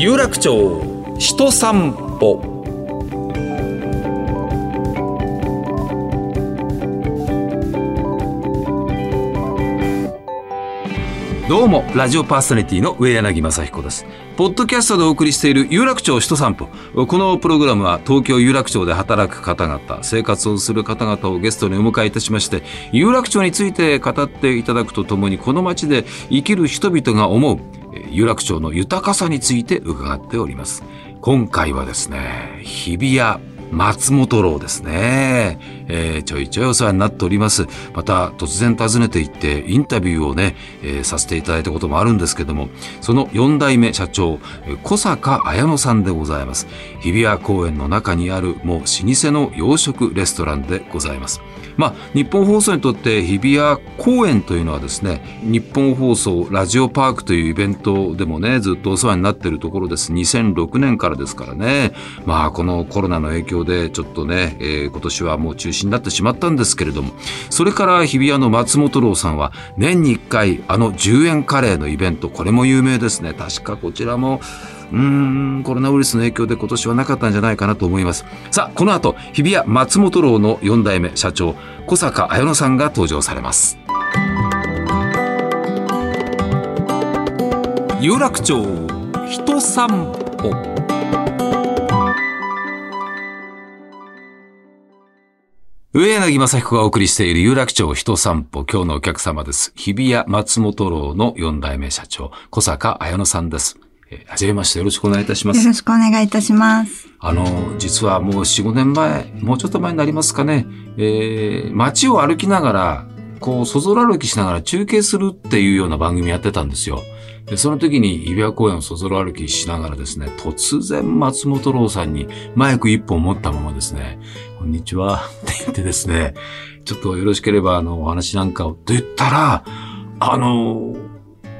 有楽町人散歩。どうもラジオパーソナリティの上柳正彦です。ポッドキャストでお送りしている有楽町人散歩。このプログラムは東京有楽町で働く方々生活をする方々をゲストにお迎えいたしまして有楽町について語っていただくとともにこの街で生きる人々が思う有楽町の豊かさについて伺っております。今回はですね日比谷松本楼ですね、えー、ちょいちょいお世話になっております。また突然訪ねていってインタビューをね、えー、させていただいたこともあるんですけどもその4代目社長小坂綾乃さんでございます。日比谷公園の中にあるもう老舗の洋食レストランでございます。まあ、日本放送にとって日比谷公園というのはですね日本放送ラジオパークというイベントでもねずっとお世話になっているところです。2006年からですからね。まあこのコロナの影響でちょっとね、えー、今年はもう中止になってしまったんですけれども。それから日比谷の松本楼さんは年に1回あの10円カレーのイベント。これも有名ですね。確かこちらもうーん、コロナウイルスの影響で今年はなかったんじゃないかなと思います。さあ、この後、日比谷松本楼の4代目社長、小坂彩乃さんが登場されます。有楽町人散歩上柳正彦がお送りしている有楽町人散歩、今日のお客様です。日比谷松本楼の4代目社長、小坂彩乃さんです。えー、はじめましてよろしくお願いいたします。よろしくお願いいたします。あの、実はもう4、5年前、もうちょっと前になりますかね、えー、街を歩きながら、こう、そぞら歩きしながら中継するっていうような番組やってたんですよ。で、その時に日比谷公園をそぞろ歩きしながらですね、突然松本郎さんにマイク一本持ったままですね、こんにちはって言ってですね、ちょっとよろしければあの、お話なんかをと言ったら、あの、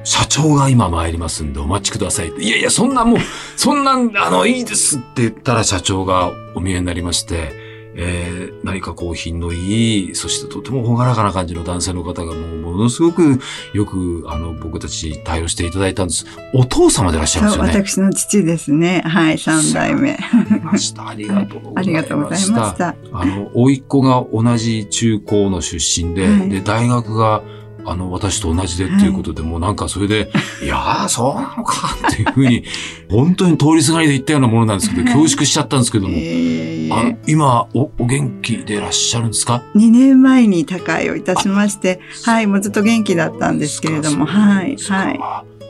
社長が今参りますんでお待ちください。いやいや、そんなもう、そんな、あの、いいですって言ったら社長がお見えになりまして、えー、何かこう品のいい、そしてとても朗らかな感じの男性の方がもうものすごくよくあの僕たちに対応していただいたんです。お父様でいらっしゃるんですよね。私の父ですね。はい、三代目。ました。ありがとうございました。ありがとうございました。あの、甥っ子が同じ中高の出身で、はい、で、大学があの、私と同じでっていうことで、もうなんかそれで、いやー、そうなのかっていうふうに、本当に通りすがりで言ったようなものなんですけど、恐縮しちゃったんですけども、あ今お、お元気でいらっしゃるんですか ?2 年前に他界をいたしまして、はい、もうずっと元気だったんですけれども、はい、はい。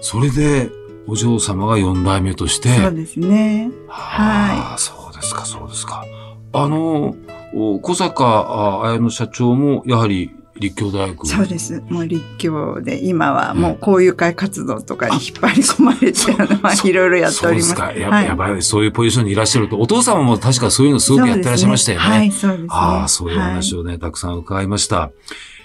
それで、お嬢様が4代目として。そうですね。はい。そうですか、そうですか。あの、小坂綾乃社長も、やはり立教大学？そうです。もう立教で、今はもう交友会活動とかに引っ張り込まれて、まあ、いろいろやっております。そうですか。や,、はい、やばい、そういうポジションにいらっしゃると、お父様も確かそういうのすごくやってらっしゃいましたよね。はい、そうですね。ああ、そういう話をね、はい、たくさん伺いました。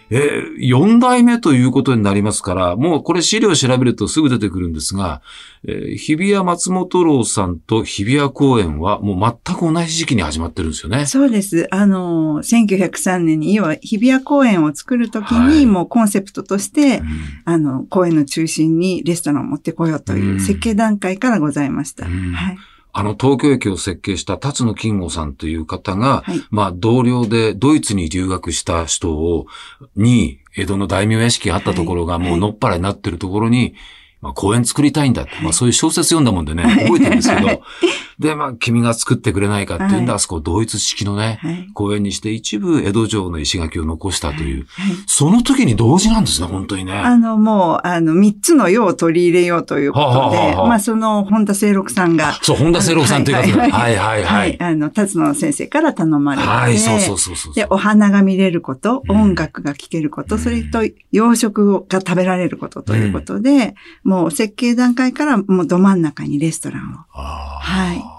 えー、4代目ということになりますから、もうこれ資料を調べるとすぐ出てくるんですが、えー、日比谷松本楼さんと日比谷公園はもう全く同じ時期に始まってるんですよね。そうです。あの、1903年に、要は日比谷公園を作るときに、もうコンセプトとして、うん、あの、公園の中心にレストランを持ってこようという設計段階からございました。うん、はい。あの東京駅を設計した辰野金吾さんという方が、はい、まあ同僚でドイツに留学した人を、に、江戸の大名屋敷があったところがもうのっぱらになってるところに、まあ公園作りたいんだって、まあそういう小説読んだもんでね、覚えてるんですけど、で、まあ、君が作ってくれないかっていうんで、はい、あそこ同一式のね、はい、公園にして一部江戸城の石垣を残したという、はい、その時に同時なんですね、本当にね。あの、もう、あの、三つの世を取り入れようということで、はあはあはあ、まあ、その、本田清六さんが。そう、本田清六さんという方が、はいはいはい。あの、辰野先生から頼まれて、はい、そうそうそうそうで、お花が見れること、音楽が聴けること、うん、それと洋食が食べられることということで、うん、もう設計段階からもうど真ん中にレストランを。はい。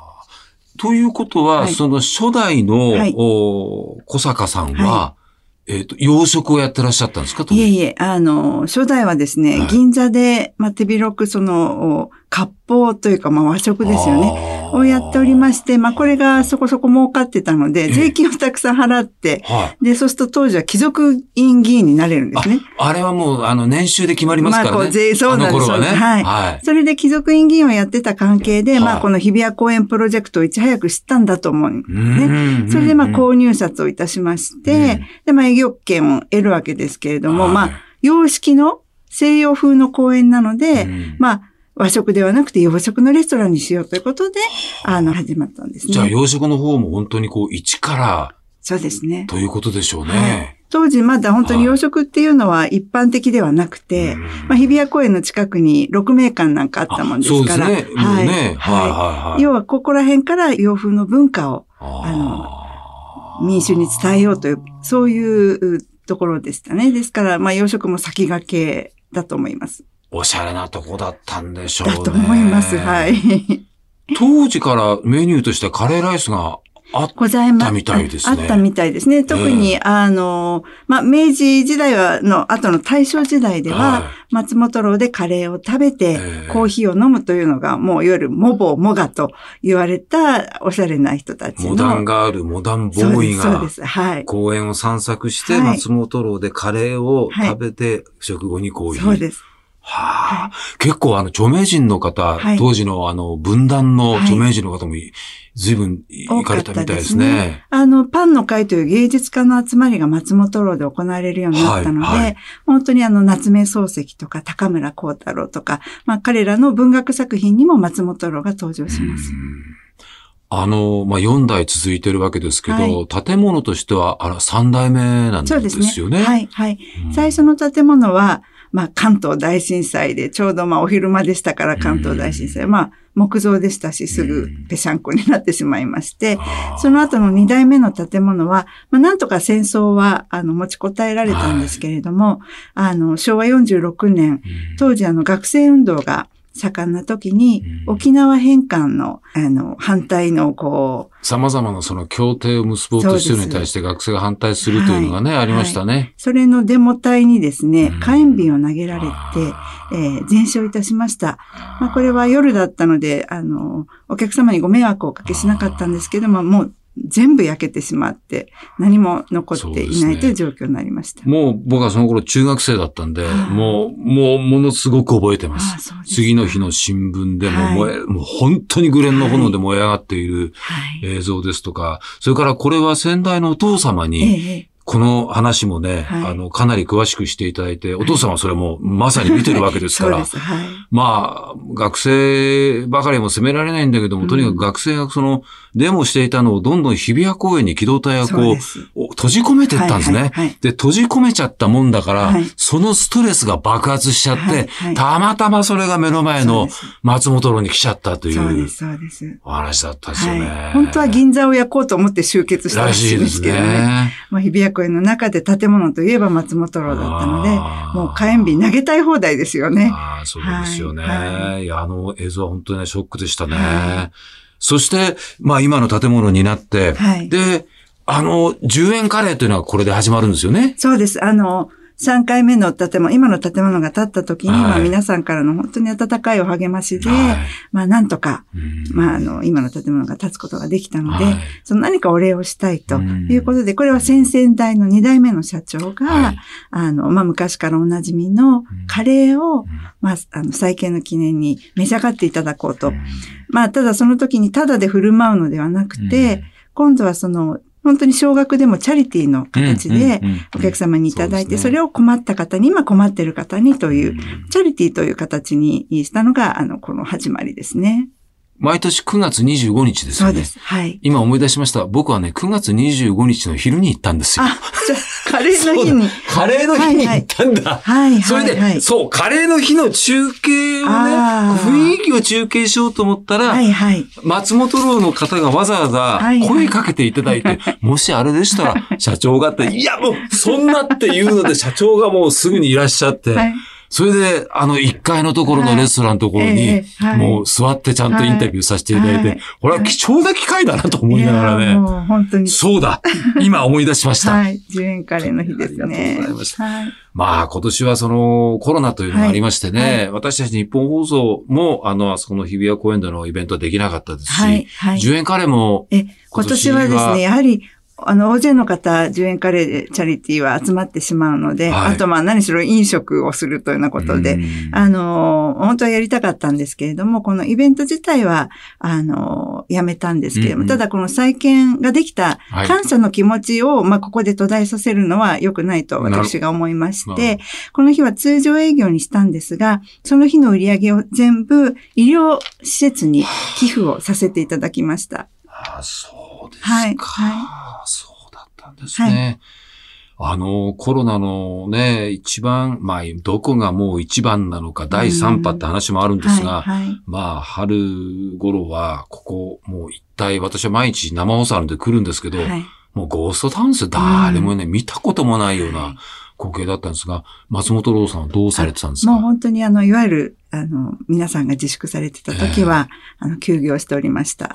ということは、はい、その初代の、はい、お小坂さんは、はい、えっ、ー、と、養殖をやってらっしゃったんですかいえいえ、あの、初代はですね、銀座で、まあ、手広くその、割法というか、まあ和食ですよね。ねをやっておりまして、まあこれがそこそこ儲かってたので、ええ税金をたくさん払って、はい。で、そうすると当時は貴族院議員になれるんですね。あれはもう、あの、年収で決まりますからね。まあこう税そうなんですね。はいはい。それで貴族院議員をやってた関係で、はいまあこの日比谷公園プロジェクトをいち早く知ったんだと思うんね。ねそれでまあ購入札をいたしまして、うんでまあ営業権を得るわけですけれども、はいまあ洋式の西洋風の公園なので、うんまあ和食ではなくて洋食のレストランにしようということで、あの始まったんですね。じゃあ、洋食の方も本当にこう、一からそうですね。ということでしょうはいね。当時まだ本当に洋食っていうのは一般的ではなくて、うんまあ、日比谷公園の近くに六名館なんかあったもんですから。あそうですね。もうね。はいはいはい。要はここら辺から洋風の文化をあー民衆に伝えようという、そういうところでしたね。ですから、まあ洋食も先駆けだと思います。おしゃれなとこだったんでしょうね。だと思います。はい。当時からメニューとしてカレーライスがあったみたいですねあったみたいですね。特に、あの、まあ、明治時代は、の後の大正時代では、はい松本楼でカレーを食べて、ええコーヒーを飲むというのが、もういわゆるモボモガと言われたおしゃれな人たちの。モダンガール、モダンボーイがそうです。はい。公園を散策して、はい松本楼でカレーを食べて、食後にコーヒー。そうです。はあ、結構あの著名人の方、はい当時のあの分断の著名人の方もい随分行かれたみたいですね。あの、パンの会という芸術家の集まりが松本楼で行われるようになったので、はいはい本当にあの、夏目漱石とか高村光太郎とか、まあ彼らの文学作品にも松本楼が登場します。あの、まあ、4代続いてるわけですけど、はい建物としては、あら、3代目なんでそうですね。すよね。はい、はい。うん最初の建物は、まあ関東大震災で、ちょうどまあお昼間でしたから関東大震災。まあ木造でしたし、すぐぺしゃんこになってしまいまして、その後の2代目の建物は、まあ、なんとか戦争は、あの、持ちこたえられたんですけれども、あの、昭和46年、うん。当時あの、学生運動が盛んな時に、うん。沖縄返還の、あの、反対の、こう、様々なその協定を結ぼうとしているのに対して学生が反対するというのがね、はいありましたね。それのデモ隊にですねうん、火炎瓶を投げられて、あえー全焼いたしました。ーまあ、これは夜だったので、あの、お客様にご迷惑をおかけしなかったんですけども、もう全部焼けてしまって、何も残っていないという状況になりました。もう僕はその頃中学生だったんで、はいもう、もう、ものすごく覚えてまあす。すか次の日の新聞でもはい燃え、もう本当にグレンの炎で燃え上がっているはい。映像ですとか、それからこれは先代のお父様えに、ええこの話もね、はいあの、かなり詳しくしていただいて、お父様はそれもまさに見てるわけえですから。はい。まあ、学生ばかりも責められないんだけども、うんとにかく学生がその、デモしていたのをどんどん日比谷公園に機動隊がこう閉じ込めていったんですね。はいはいはいで、閉じ込めちゃったもんだから、はいそのストレスが爆発しちゃって、はいはいたまたまそれが目の前の松本楼に来ちゃったというそうです。お話だったんですよね。はい。本当は銀座を焼こうと思って集結したららしいですけどね。まあ、日比谷公園の中で建物といえば松本楼だったので、もう火炎瓶投げたい放題ですよね。ああ、そうですよね。はいはいいや、あの映像は本当にね、ショックでしたね。はそして、まあ今の建物になって、はいで、あの、10円カレーというのはこれで始まるんですよね。そうです。あの、3回目の建物、今の建物が建った時に、はい。まあ皆さんからの本当に温かいお励ましで、はい。まあなんとか、うん。まああの、今の建物が建つことができたので、はい。その何かお礼をしたいとうん。いうことで、これは先々代の2代目の社長が、はい。あの、まあ昔からおなじみのカレーを、ん。まあ、あの、再建の記念に召し上がっていただこうと。うん。まあ、ただその時にタダで振る舞うのではなくて、今度はその、本当に少額でもチャリティーの形でお客様にいただいて、それを困った方に、今困っている方にという、うんチャリティーという形にしたのが、あの、この始まりですね。毎年9月25日ですよね。そうです。はい。今思い出しました。僕はね、9月25日の昼に行ったんですよ。あ、じゃあカレーの日に。カレーの日に行ったんだ。はい、それで、はい、はい。そう、カレーの日の中継をね、雰囲気を中継しようと思ったら、はい、はい。松本楼の方がわざわはいざ声かけていただいて、もしあれでしたら、社長がって、いやもう、そんなっていうので、社長がもうすぐにいらっしゃって、はい。それで、あの、1階のところのレストランのところに、もう座ってちゃんとインタビューさせていただいて、はいこれは貴重な機会だなと思いながらね。本当に。そうだ 今思い出しました。はい。10円カレーの日ですね。ありがとうございましたはい。まあ今年はそのコロナというのがありましてね、はい私たち日本放送もあの、あそこの日比谷公園でのイベントはできなかったですし、はい。はい。10円カレーもえ、今年はですね、やはり、あの、大勢の方、10円カレーでチャリティーは集まってしまうので、はい。あとまあ何しろ飲食をするというようなことで、うん。あの、本当はやりたかったんですけれども、このイベント自体は、あの、やめたんですけれども、うんうん。ただこの再建ができたはい。感謝の気持ちを、まあ、ここで途絶えさせるのは良くないと私が思いまして、この日は通常営業にしたんですが、その日の売り上げを全部医療施設に寄付をさせていただきました。あそうですか。はいはそですね。あの、コロナのね、一番、まあ、どこがもう一番なのか、第3波って話もあるんですが、はい、はい。まあ、春頃は、ここ、もう一体、私は毎日生放送あるんで来るんですけど、はいもうゴーストタウンですよ。誰もね、見たこともないような光景だったんですが、松本ローさんはどうされてたんですか？もう本当にあの、いわゆる、あの、皆さんが自粛されてた時は、あの、休業しておりました。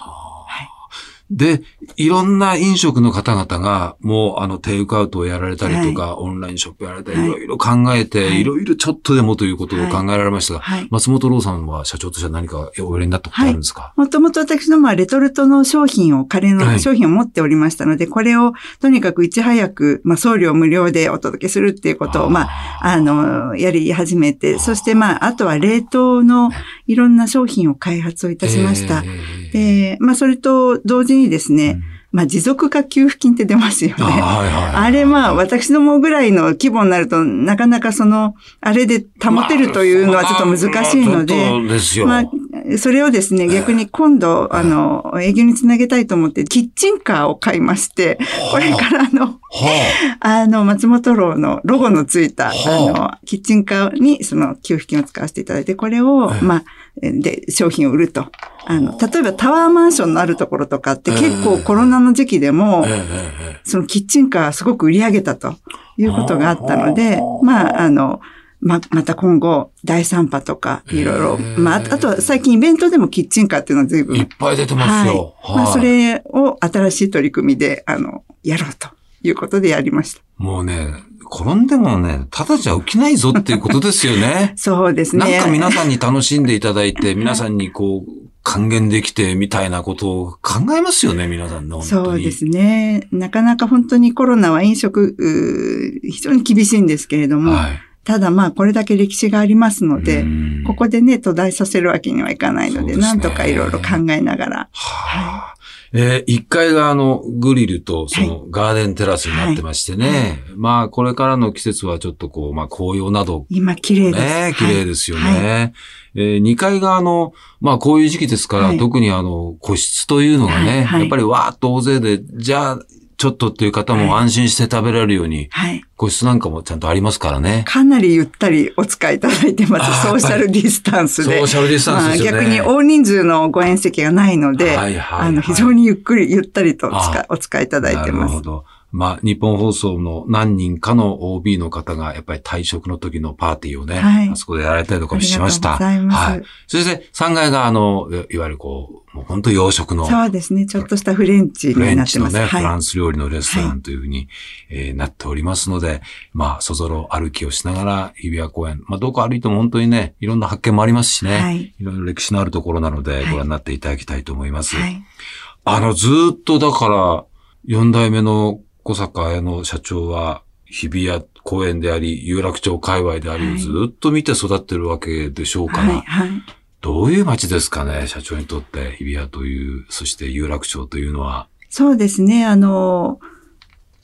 はいで、いろんな飲食の方々が、もう、あの、テイクアウトをやられたりとか、オンラインショップやられたり、はい。いろいろ考えて、はい。いろいろちょっとでもということを考えられましたが、はい。松本ローさんは社長としては何かおやりになったことあるんですか、もともと私のまあレトルトの商品を、カレーはい。の商品を持っておりましたので、これをとにかくいち早く、まあ送料無料でお届けするっていうことを、まあ、あの、やり始めて、そしてまあ、あとは冷凍のいろんな商品を開発をいたしました。えーで、まあ、それと同時にですね、まあ、持続化給付金って出ますよね。あはいはいあれまあ、私どもぐらいの規模になると、なかなかその、あれで保てるというのはちょっと難しいのまあで。まあ、それをですね、逆に今度、あの、営業につなげたいと思って、キッチンカーを買いまして、これからあの、はあ。の、松本楼のロゴのついた、あ。はの、キッチンカーにその給付金を使わせていただいて、これを、ええ。まあ、で、商品を売ると。あの、例えばタワーマンションのあるところとかって結構コロナの時期でもそのキッチンカーすごく売り上げたということがあったので、まあ、あの、ま、また今後、第3波とか、いろいろまあ、あとは最近イベントでもキッチンカーっていうのは随分いっぱい出てますよ。はい。まあ、はいそれを新しい取り組みで、あの、やろうということでやりました。。もうね、転んでもね、ただじゃ起きないぞっていうことですよね そうですね。なんか皆さんに楽しんでいただいて、皆さんにこう、還元できてみたいなことを考えますよね、皆さんの。本当にそうですね。なかなか本当にコロナは飲食、非常に厳しいんですけれども、はい。ただまあこれだけ歴史がありますので、うんここでね、途絶えさせるわけにはいかないので、ですねなんとかいろいろ考えながら。はあえー、1階があの、グリルとそのガーデンテラスになってましてね。まあ、これからの季節はちょっとこう、まあ、紅葉など、今綺麗です。ね、綺麗ですよね。はい。えー、2階があの、まあ、こういう時期ですから、はい。特にあの、個室というのがね、はい。はい。やっぱりわーっと大勢で、じゃあ、ちょっとっていう方もはい安心して食べられるように、はい。個室なんかもちゃんとありますからね。かなりゆったりお使いいただいてます。ソーシャルディスタンスでソーシャルディスタンスですよね。まあ、逆に大人数のご宴席がないので、はいはいはいあの、非常にゆっくり、ゆったりとお使いいいただいてなるます。ほど。まあ、日本放送の何人かの OB の方が、やっぱり退職の時のパーティーをね、はいあそこでやられたりとかもしました。ありがとうございますはい。そして、3階が、あの、いいわゆるこう、もう本当洋食の、そうですね。ちょっとしたフレンチフレになってます。ンチのね、フラはンス料理のレストランというふうに、えーなっておりますので、まあ、そぞろ歩きをしながら、日比谷公園、まあ、どこ歩いても本当にね、いろんな発見もありますしね、はいいろいろ歴史のあるところなので、いご覧になっていただきたいと思います。い。はい。あの、ずーっとだから、四代目の小坂綾の社長は、日比谷公園であり、有楽町界隈であり、はいずーっと見て育ってるわけでしょうから、はい。はい。どういう街ですかね、社長にとって、日比谷という、そして有楽町というのは。そうですね。あの、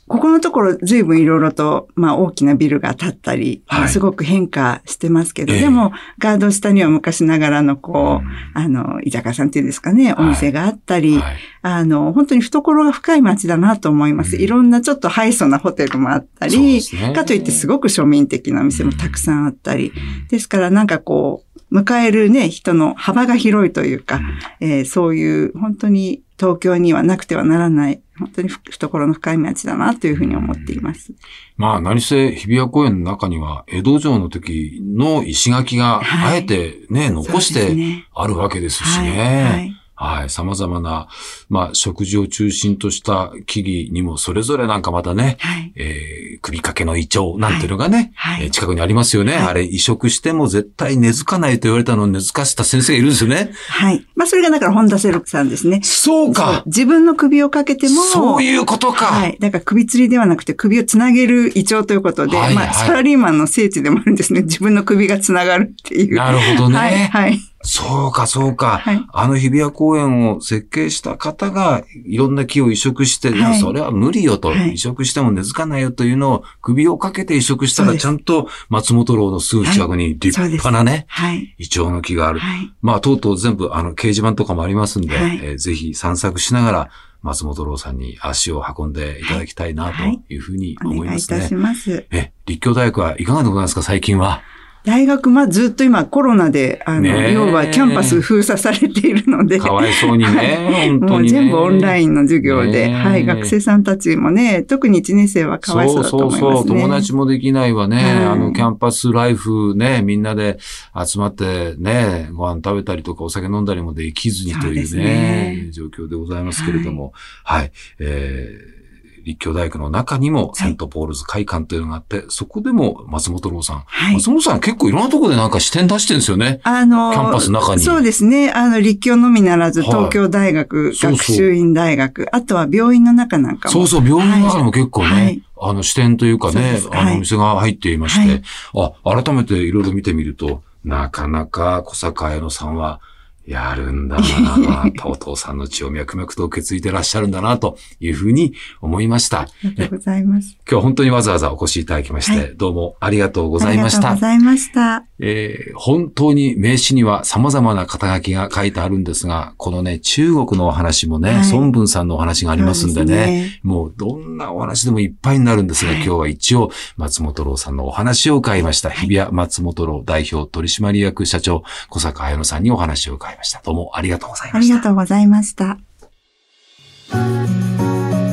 ここのところ随分いろいろと、まあ大きなビルが建ったり、はい。すごく変化してますけど、ええ。でもガード下には昔ながらのこう、うん。あの、居酒屋さんっていうんですかね、お店があったり、はい。あの、本当に懐が深い街だなと思います。うん。いろんなちょっとハイソなホテルもあったり、すね。かといってすごく庶民的なお店もたくさんあったり、うん。ですからなんかこう、迎えるね、人の幅が広いというか、えーそういう本当に東京にはなくてはならない、本当に懐の深い町だなというふうに思っています。まあ、何せ日比谷公園の中には、江戸城の時の石垣が、あえてね、残してあるわけですしね。はい。様々な、まあ、食事を中心とした木々にも、それぞれなんかまたね、はい、えー、首掛けの胃腸なんていうのがね、はい、えー、近くにありますよね、はい、あれ、移植しても絶対根付かないと言われたのを根付かせた先生がいるんですよね。はい。まあ、それがだから本田セロクさんですね。そうか自分の首をかけても、そういうことか。はい。だから首吊りではなくて首をつなげる胃腸ということで、はいはい、まあ、サラリーマンの聖地でもあるんですね。自分の首がつながるっていう。なるほどね。はい。はいそうか、そうか。はい、あの日比谷公園を設計した方が、いろんな木を移植して、はい、それは無理よと、はい、移植しても根付かないよというのを首をかけて移植したら、ちゃんと松本楼のすぐ近くに立派なね、はい、イチョウの木がある。まあ、とうとう全部、あの、掲示板とかもありますんで、えー、ぜひ散策しながら、松本楼さんに足を運んでいただきたいなというふうに思いますね。お願いいたします。え、立教大学はいかがでございますか、最近は。大学、まあずっと今コロナで、あの、要はキャンパス封鎖されているので。かわいそうにね。もう全部オンラインの授業で、はい、学生さんたちもね、特に1年生はかわいそうだと思いますね。そうそうそう、友達もできないわね。はい、あの、キャンパスライフね、みんなで集まってね、ご飯食べたりとかお酒飲んだりもできずにというね、うね状況でございますけれども、はい、はい、えー立教大学の中にもセントポールズ会館というのがあって、はい、そこでも松本楼さん。はい、松本楼さん結構いろんなところでなんか支店出してるんですよね。あのキャンパスの中に。そうですね。あの、立教のみならず、東京大学、はい、学習院大学そうそう、あとは病院の中なんかも。そうそう、病院の中でも結構ね、あの支店というかね、あのお店が入っていまして、あ、改めていろいろ見てみると、なかなか小坂文乃さんは、やるんだなお父さんの血を脈々と受け継いでらっしゃるんだな、というふうに思いました。ありがとうございます。今日は本当にわざわざお越しいただきまして、はい、どうもありがとうございました。ありがとうございました。えー、本当に名刺には様々な肩書きが書いてあるんですが、このね、中国のお話もね、はい、孫文さんのお話がありますんでね、ねもうどんなお話でもいっぱいになるんですが、はい、今日は一応松本郎さんのお話を伺いました。日比谷松本郎代表取締役社長、小坂彩乃さんにお話を伺いました。どうもありがとうもあり。がとうございました。ありがとうございました。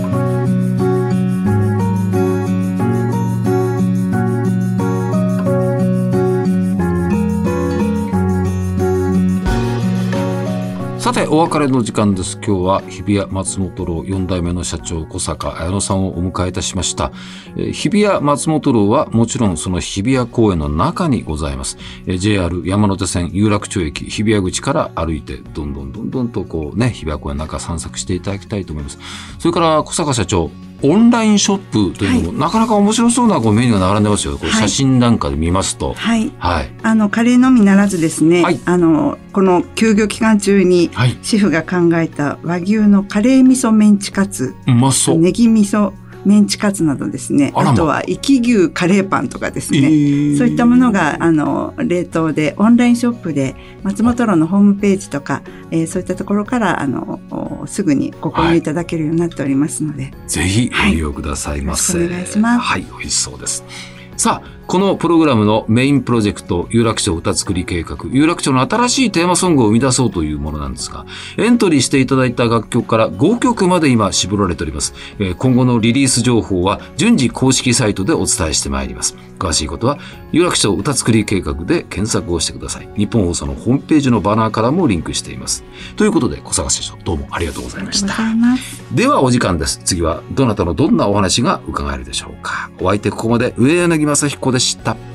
さて、お別れの時間です。今日は日比谷松本楼4代目の社長小坂綾乃さんをお迎えいたしました。え、日比谷松本楼はもちろんその日比谷公園の中にございます。え、JR 山手線有楽町駅日比谷口から歩いてどんどんどんどんとこうね、日比谷公園の中散策していただきたいと思います。それから小坂社長、オンラインショップというのも、はい、なかなか面白そうなこうメニューが並んでますよ。こう写真なんかで見ますと。はい。はい。あの、カレーのみならずですね、はい、あの、この休業期間中に、シェフが考えた和牛のカレー味噌メンチカツ。うまそう。ネギ味噌メンチカツなどですね、あとは生き牛カレーパンとかですね、えー、そういったものがあの冷凍でオンラインショップで松本楼のホームページとか、えー、そういったところからあのすぐにご購入いただけるようになっておりますので、はい、ぜひご利用くださいませ、はい、お願いします。はい。美味しそうです。さあこのプログラムのメインプロジェクト、有楽町歌作り計画、有楽町の新しいテーマソングを生み出そうというものなんですが、エントリーしていただいた楽曲から5曲まで今絞られております。今後のリリース情報は順次公式サイトでお伝えしてまいります。詳しいことは、有楽町歌作り計画で検索をしてください。日本放送のホームページのバナーからもリンクしています。ということで、小坂社長、どうもありがとうございました。ではお時間です。次は、どなたのどんなお話が伺えるでしょうか。お相手ここまで上柳正彦でした。